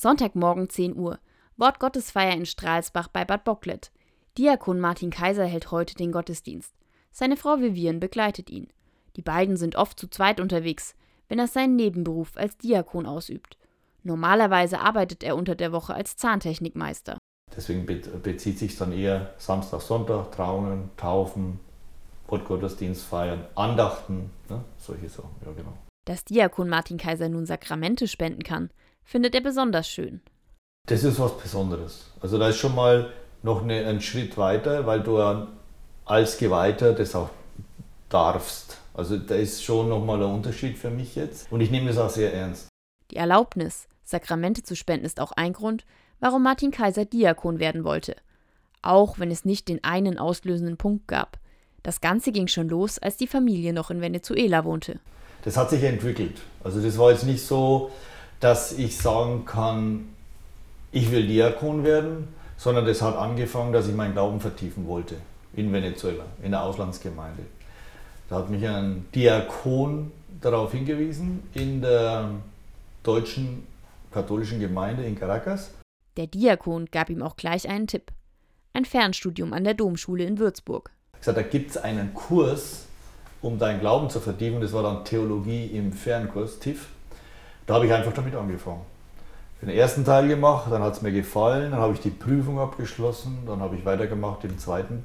Sonntagmorgen 10 Uhr. Wortgottesfeier in Stralsbach bei Bad Bocklet. Diakon Martin Kaiser hält heute den Gottesdienst. Seine Frau Vivian begleitet ihn. Die beiden sind oft zu zweit unterwegs, wenn er seinen Nebenberuf als Diakon ausübt. Normalerweise arbeitet er unter der Woche als Zahntechnikmeister. Deswegen bezieht sich dann eher Samstag, Sonntag, Trauungen, Taufen, Wortgottesdienst feiern, Andachten, ne? solche Sachen, ja genau. Dass Diakon Martin Kaiser nun Sakramente spenden kann, findet er besonders schön. Das ist was Besonderes. Also da ist schon mal noch eine, ein Schritt weiter, weil du als Geweihter das auch darfst. Also da ist schon nochmal ein Unterschied für mich jetzt und ich nehme das auch sehr ernst. Die Erlaubnis, Sakramente zu spenden, ist auch ein Grund, warum Martin Kaiser Diakon werden wollte. Auch wenn es nicht den einen auslösenden Punkt gab. Das Ganze ging schon los, als die Familie noch in Venezuela wohnte. Das hat sich entwickelt. Also das war jetzt nicht so, dass ich sagen kann, ich will Diakon werden, sondern das hat angefangen, dass ich meinen Glauben vertiefen wollte in Venezuela, in der Auslandsgemeinde. Da hat mich ein Diakon darauf hingewiesen in der deutschen katholischen Gemeinde in Caracas. Der Diakon gab ihm auch gleich einen Tipp. Ein Fernstudium an der Domschule in Würzburg. Ich gesagt, da gibt es einen Kurs, um deinen Glauben zu vertiefen. Das war dann Theologie im Fernkurs, TIF. Da habe ich einfach damit angefangen. Den ersten Teil gemacht, dann hat es mir gefallen, dann habe ich die Prüfung abgeschlossen, dann habe ich weitergemacht im zweiten,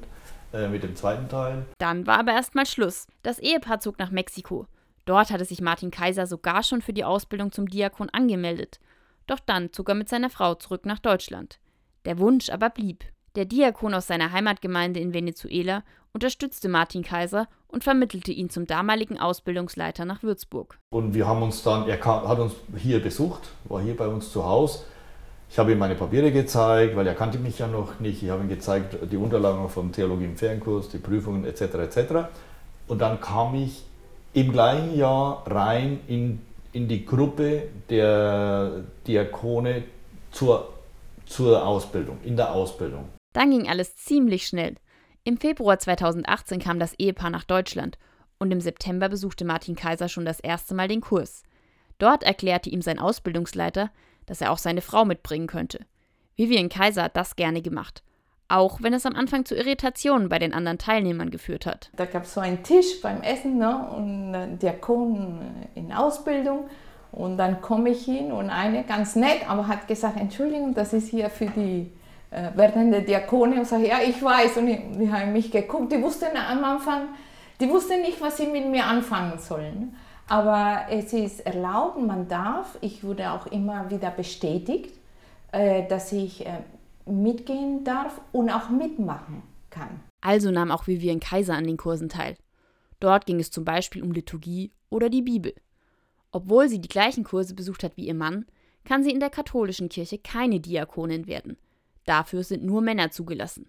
äh, mit dem zweiten Teil. Dann war aber erstmal Schluss. Das Ehepaar zog nach Mexiko. Dort hatte sich Martin Kaiser sogar schon für die Ausbildung zum Diakon angemeldet. Doch dann zog er mit seiner Frau zurück nach Deutschland. Der Wunsch aber blieb. Der Diakon aus seiner Heimatgemeinde in Venezuela unterstützte Martin Kaiser und vermittelte ihn zum damaligen Ausbildungsleiter nach Würzburg. Und wir haben uns dann, er kam, hat uns hier besucht, war hier bei uns zu Hause. Ich habe ihm meine Papiere gezeigt, weil er kannte mich ja noch nicht. Ich habe ihm gezeigt, die Unterlagen vom Theologie im Fernkurs, die Prüfungen etc. etc. Und dann kam ich im gleichen Jahr rein in, in die Gruppe der Diakone zur, zur Ausbildung, in der Ausbildung. Dann ging alles ziemlich schnell. Im Februar 2018 kam das Ehepaar nach Deutschland und im September besuchte Martin Kaiser schon das erste Mal den Kurs. Dort erklärte ihm sein Ausbildungsleiter, dass er auch seine Frau mitbringen könnte. Vivian Kaiser hat das gerne gemacht, auch wenn es am Anfang zu Irritationen bei den anderen Teilnehmern geführt hat. Da gab es so einen Tisch beim Essen ne, und ein Diakon in Ausbildung und dann komme ich hin und eine ganz nett, aber hat gesagt, Entschuldigung, das ist hier für die äh, werdende Diakone und sage, ja, ich weiß. Und die, haben mich geguckt, die wussten am Anfang, die wussten nicht, was sie mit mir anfangen sollen. Aber es ist erlaubt, man darf, ich wurde auch immer wieder bestätigt, äh, dass ich äh, mitgehen darf und auch mitmachen kann. Also nahm auch Vivian Kaiser an den Kursen teil. Dort ging es zum Beispiel um Liturgie oder die Bibel. Obwohl sie die gleichen Kurse besucht hat wie ihr Mann, kann sie in der katholischen Kirche keine Diakonin werden. Dafür sind nur Männer zugelassen.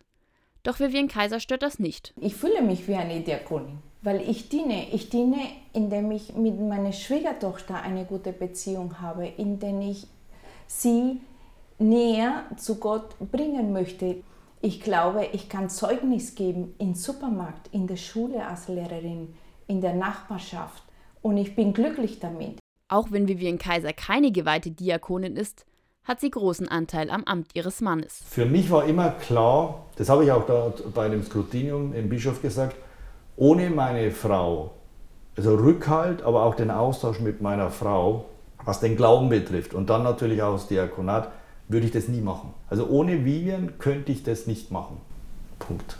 Doch Vivian Kaiser stört das nicht. Ich fühle mich wie eine Diakonin, weil ich diene. Ich diene, indem ich mit meiner Schwiegertochter eine gute Beziehung habe, indem ich sie näher zu Gott bringen möchte. Ich glaube, ich kann Zeugnis geben im Supermarkt, in der Schule als Lehrerin, in der Nachbarschaft. Und ich bin glücklich damit. Auch wenn Vivian Kaiser keine geweihte Diakonin ist, hat sie großen Anteil am Amt ihres Mannes. Für mich war immer klar, das habe ich auch da bei dem Skrutinium im Bischof gesagt, ohne meine Frau, also Rückhalt, aber auch den Austausch mit meiner Frau, was den Glauben betrifft und dann natürlich auch das Diakonat, würde ich das nie machen. Also ohne Vivian könnte ich das nicht machen. Punkt.